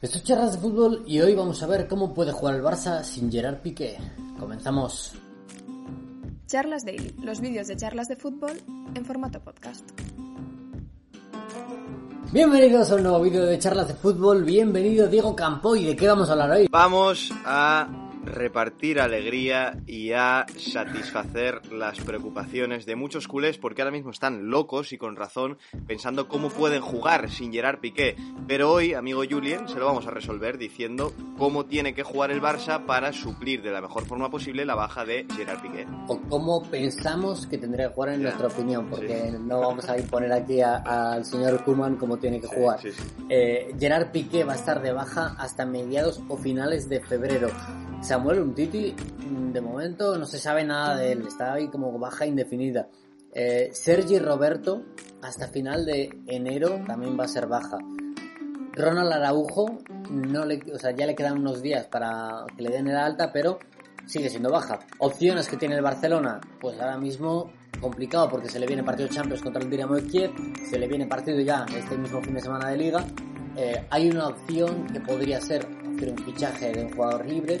Esto es Charlas de Fútbol y hoy vamos a ver cómo puede jugar el Barça sin Gerard Piqué. Comenzamos. Charlas Daily, los vídeos de charlas de fútbol en formato podcast. Bienvenidos a un nuevo vídeo de Charlas de Fútbol. Bienvenido Diego Campo. ¿Y de qué vamos a hablar hoy? Vamos a repartir alegría y a satisfacer las preocupaciones de muchos culés porque ahora mismo están locos y con razón pensando cómo pueden jugar sin Gerard Piqué. Pero hoy, amigo Julien, se lo vamos a resolver diciendo cómo tiene que jugar el Barça para suplir de la mejor forma posible la baja de Gerard Piqué. O cómo pensamos que tendría que jugar en nuestra opinión, porque no vamos a imponer aquí al señor Kuman cómo tiene que jugar. Eh, Gerard Piqué va a estar de baja hasta mediados o finales de febrero. Samuel Umtiti, mm, de momento no se sabe nada de él, está ahí como baja indefinida. Eh, Sergi Roberto, hasta final de enero, también va a ser baja. Ronald Araujo, no le, o sea, ya le quedan unos días para que le den el alta, pero sigue siendo baja. Opciones que tiene el Barcelona, pues ahora mismo complicado porque se le viene partido Champions contra el Dinamo de Kiev, se le viene partido ya este mismo fin de semana de liga. Eh, hay una opción que podría ser hacer un fichaje de un jugador libre,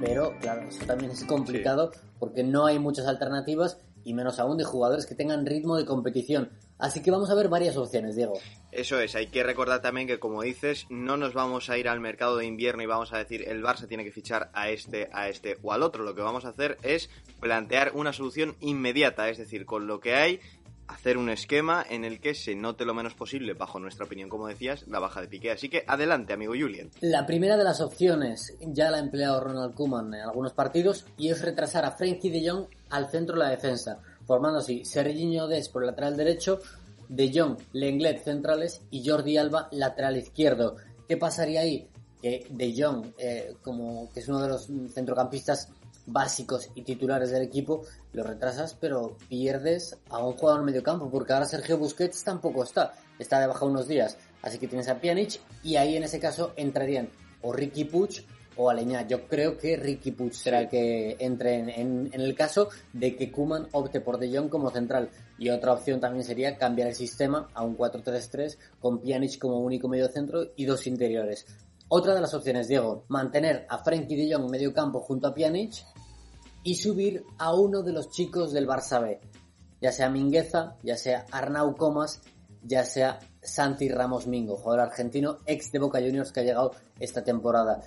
pero claro, eso también es complicado porque no hay muchas alternativas y menos aún de jugadores que tengan ritmo de competición. Así que vamos a ver varias opciones, Diego. Eso es, hay que recordar también que como dices, no nos vamos a ir al mercado de invierno y vamos a decir el Barça tiene que fichar a este, a este o al otro. Lo que vamos a hacer es plantear una solución inmediata, es decir, con lo que hay hacer un esquema en el que se note lo menos posible, bajo nuestra opinión, como decías, la baja de Piqué. Así que adelante, amigo Julien. La primera de las opciones ya la ha empleado Ronald Koeman en algunos partidos y es retrasar a Frenkie de Jong al centro de la defensa, formando así Serginho Des por el lateral derecho, De Jong, Lenglet centrales y Jordi Alba lateral izquierdo. ¿Qué pasaría ahí? Que De Jong, eh, como que es uno de los centrocampistas básicos y titulares del equipo, lo retrasas, pero pierdes a un jugador en medio campo, porque ahora Sergio Busquets tampoco está, está de baja unos días, así que tienes a Pjanic y ahí en ese caso entrarían o Ricky Puch o Aleñá. Yo creo que Ricky Puch será el que entre en, el caso de que Kuman opte por De Jong como central. Y otra opción también sería cambiar el sistema a un 4-3-3 con Pjanic como único medio centro y dos interiores. Otra de las opciones, Diego, mantener a Frenkie de Jong medio campo junto a Pjanic y subir a uno de los chicos del Barça B, ya sea Mingueza, ya sea Arnau Comas, ya sea Santi Ramos Mingo, jugador argentino ex de Boca Juniors que ha llegado esta temporada.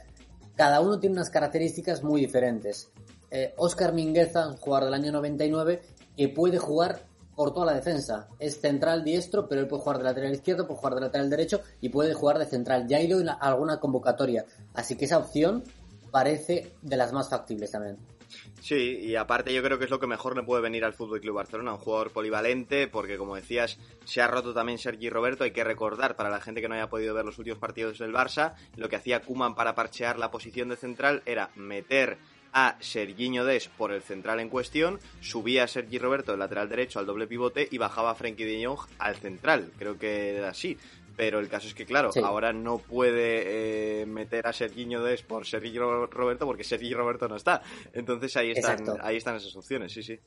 Cada uno tiene unas características muy diferentes. Eh, Oscar Mingueza, un jugador del año 99, que puede jugar por toda la defensa. Es central diestro, pero él puede jugar de lateral izquierdo, puede jugar de lateral derecho y puede jugar de central. Ya ha ido en alguna convocatoria. Así que esa opción parece de las más factibles también. Sí, y aparte yo creo que es lo que mejor le puede venir al Fútbol Club Barcelona, un jugador polivalente, porque como decías, se ha roto también Sergi Roberto, hay que recordar para la gente que no haya podido ver los últimos partidos del Barça, lo que hacía Kuman para parchear la posición de central era meter a Serginho Des por el central en cuestión, subía a Sergi Roberto del lateral derecho al doble pivote y bajaba a Frenkie de Jong al central. Creo que era así. Pero el caso es que, claro, sí. ahora no puede eh, meter a Serginho Des por Sergio Roberto porque Sergio Roberto no está. Entonces ahí están, ahí están esas opciones, sí, sí.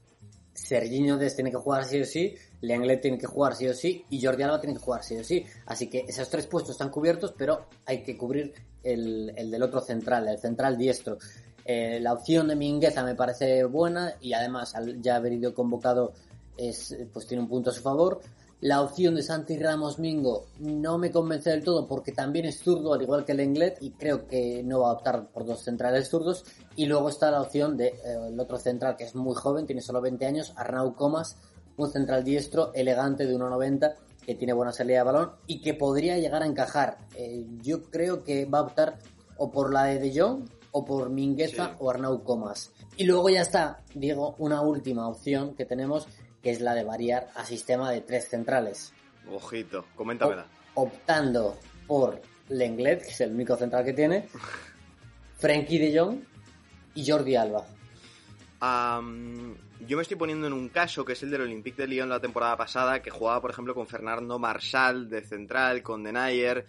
Serginho Des tiene que jugar sí o sí, Lenglet tiene que jugar sí o sí y Jordi Alba tiene que jugar sí o sí. Así que esos tres puestos están cubiertos, pero hay que cubrir el, el del otro central, el central diestro. Eh, la opción de Mingueza me parece buena y además al ya haber ido convocado es, pues tiene un punto a su favor. La opción de Santi Ramos Mingo no me convence del todo porque también es zurdo, al igual que el Englet, y creo que no va a optar por dos centrales zurdos. Y luego está la opción del de, eh, otro central que es muy joven, tiene solo 20 años, Arnau Comas, un central diestro, elegante de 1,90, que tiene buena salida de balón y que podría llegar a encajar. Eh, yo creo que va a optar o por la de De Jong o por Mingueza sí. o Arnau Comas. Y luego ya está, Diego, una última opción que tenemos que es la de variar a sistema de tres centrales. Ojito, coméntamela. optando por Lenglet, que es el único central que tiene, Frenkie de Jong y Jordi Alba. yo me estoy poniendo en un caso que es el del Olympique de Lyon la temporada pasada, que jugaba, por ejemplo, con Fernando Marshall de central, con Denayer,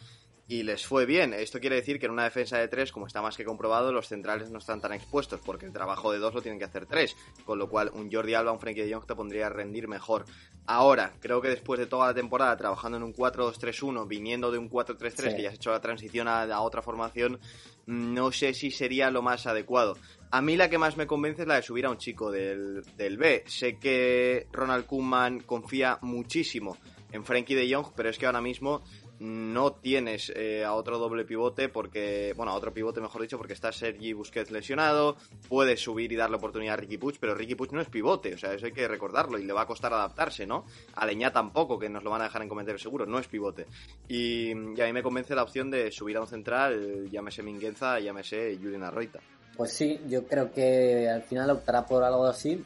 y les fue bien. Esto quiere decir que en una defensa de tres, como está más que comprobado, los centrales no están tan expuestos, porque el trabajo de dos lo tienen que hacer tres, con lo cual un Jordi Alba, un Frenkie de Jong te pondría a rendir mejor. Ahora, creo que después de toda la temporada trabajando en un 4-2-3-1, viniendo de un 4-3-3, que ya has hecho la transición a, a otra formación, no sé si sería lo más adecuado. A mí la que más me convence es la de subir a un chico del, del B. Sé que Ronald Koeman confía muchísimo en Frenkie de Jong, pero es que ahora mismo no tienes eh, a otro doble pivote porque, bueno, a otro pivote mejor dicho, porque está Sergi Busquets lesionado, puedes subir y darle oportunidad a Ricky Puig, pero Ricky Puig no es pivote, o sea, eso hay que recordarlo y le va a costar adaptarse, ¿no? A Leñá tampoco, que nos lo van a dejar en seguro, no es pivote. Y, y, a mí me convence la opción de subir a un central, llámese Minguenza, llámese Julian Arroita. Pues sí, yo creo que al final optará por algo así,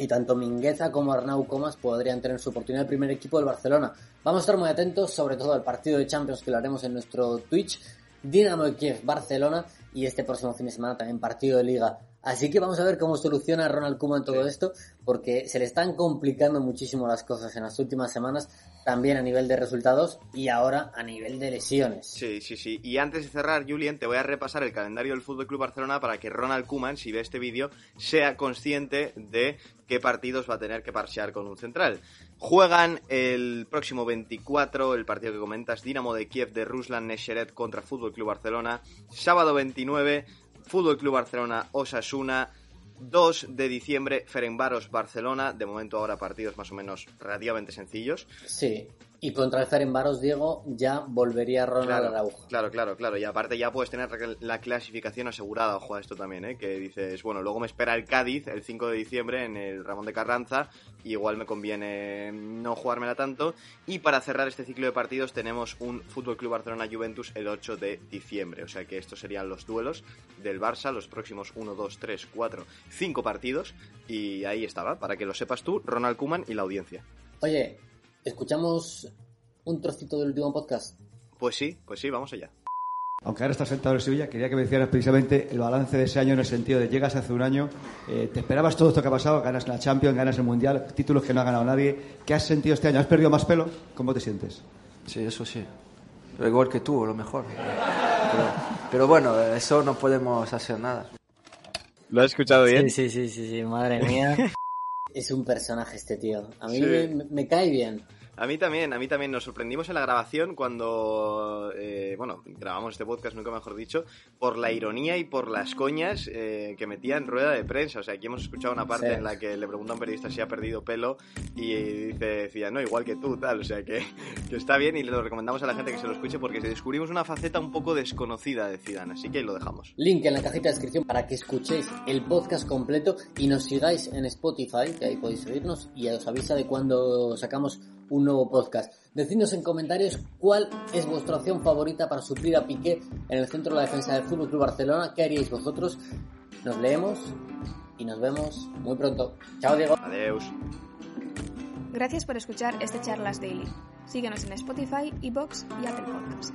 y tanto Mingueza como Arnau Comas podrían tener su oportunidad en el primer equipo del Barcelona. Vamos a estar muy atentos, sobre todo al partido de Champions que lo haremos en nuestro Twitch, Dinamo de Kiev Barcelona y este próximo fin de semana también partido de Liga. Así que vamos a ver cómo soluciona Ronald Koeman todo esto, porque se le están complicando muchísimo las cosas en las últimas semanas, también a nivel de resultados y ahora a nivel de lesiones. Sí, sí, sí. Y antes de cerrar, Julien, te voy a repasar el calendario del Fútbol Club Barcelona para que Ronald Koeman, si ve este vídeo, sea consciente de qué partidos va a tener que parchear con un central. Juegan el próximo 24, el partido que comentas, Dinamo de Kiev de Ruslan Nesheret contra Fútbol Club Barcelona. Sábado 29, Fútbol Club Barcelona Osasuna. 2 de diciembre, Ferenbaros Barcelona. De momento ahora partidos más o menos relativamente sencillos. Sí. Y contra el Ferenbaros, Diego, ya volvería Ronald claro, Araujo. Claro, claro, claro. Y aparte ya puedes tener la clasificación asegurada, ojo a esto también, ¿eh? Que dices, bueno, luego me espera el Cádiz el 5 de diciembre en el Ramón de Carranza. Y igual me conviene no jugármela tanto. Y para cerrar este ciclo de partidos tenemos un Fútbol Club Barcelona Juventus el 8 de diciembre. O sea que estos serían los duelos del Barça, los próximos 1, 2, 3, 4, 5 partidos. Y ahí estaba, para que lo sepas tú, Ronald Kuman y la audiencia. Oye, ¿Escuchamos un trocito del último podcast? Pues sí, pues sí, vamos allá. Aunque ahora estás sentado en Sevilla, quería que me hicieras precisamente el balance de ese año en el sentido de llegas hace un año, eh, te esperabas todo esto que ha pasado, ganas la Champions, ganas el Mundial, títulos que no ha ganado nadie. ¿Qué has sentido este año? ¿Has perdido más pelo? ¿Cómo te sientes? Sí, eso sí. Pero igual que tú, lo mejor. Pero, pero bueno, eso no podemos hacer nada. ¿Lo has escuchado bien? Sí, sí, sí, sí, madre mía. Es un personaje este tío. A mí sí. me, me, cae bien. A mí también, a mí también. Nos sorprendimos en la grabación cuando, eh, bueno, grabamos este podcast, nunca mejor dicho, por la ironía y por las coñas eh, que metía en rueda de prensa. O sea, aquí hemos escuchado una parte en la que le pregunta a un periodista si ha perdido pelo y dice, decía, no, igual que tú, tal. O sea, que, que está bien y lo recomendamos a la gente que se lo escuche porque descubrimos una faceta un poco desconocida de Zidane. Así que ahí lo dejamos. Link en la cajita de descripción para que escuchéis el podcast completo y nos sigáis en Spotify, que ahí podéis oírnos y os avisa de cuando sacamos un nuevo podcast. Decidnos en comentarios cuál es vuestra opción favorita para suplir a Piqué en el centro de la defensa del Fútbol Club Barcelona. ¿Qué haríais vosotros? Nos leemos y nos vemos muy pronto. Chao, Diego. Adiós. Gracias por escuchar este Charlas Daily. Síguenos en Spotify, Evox y Apple Podcast.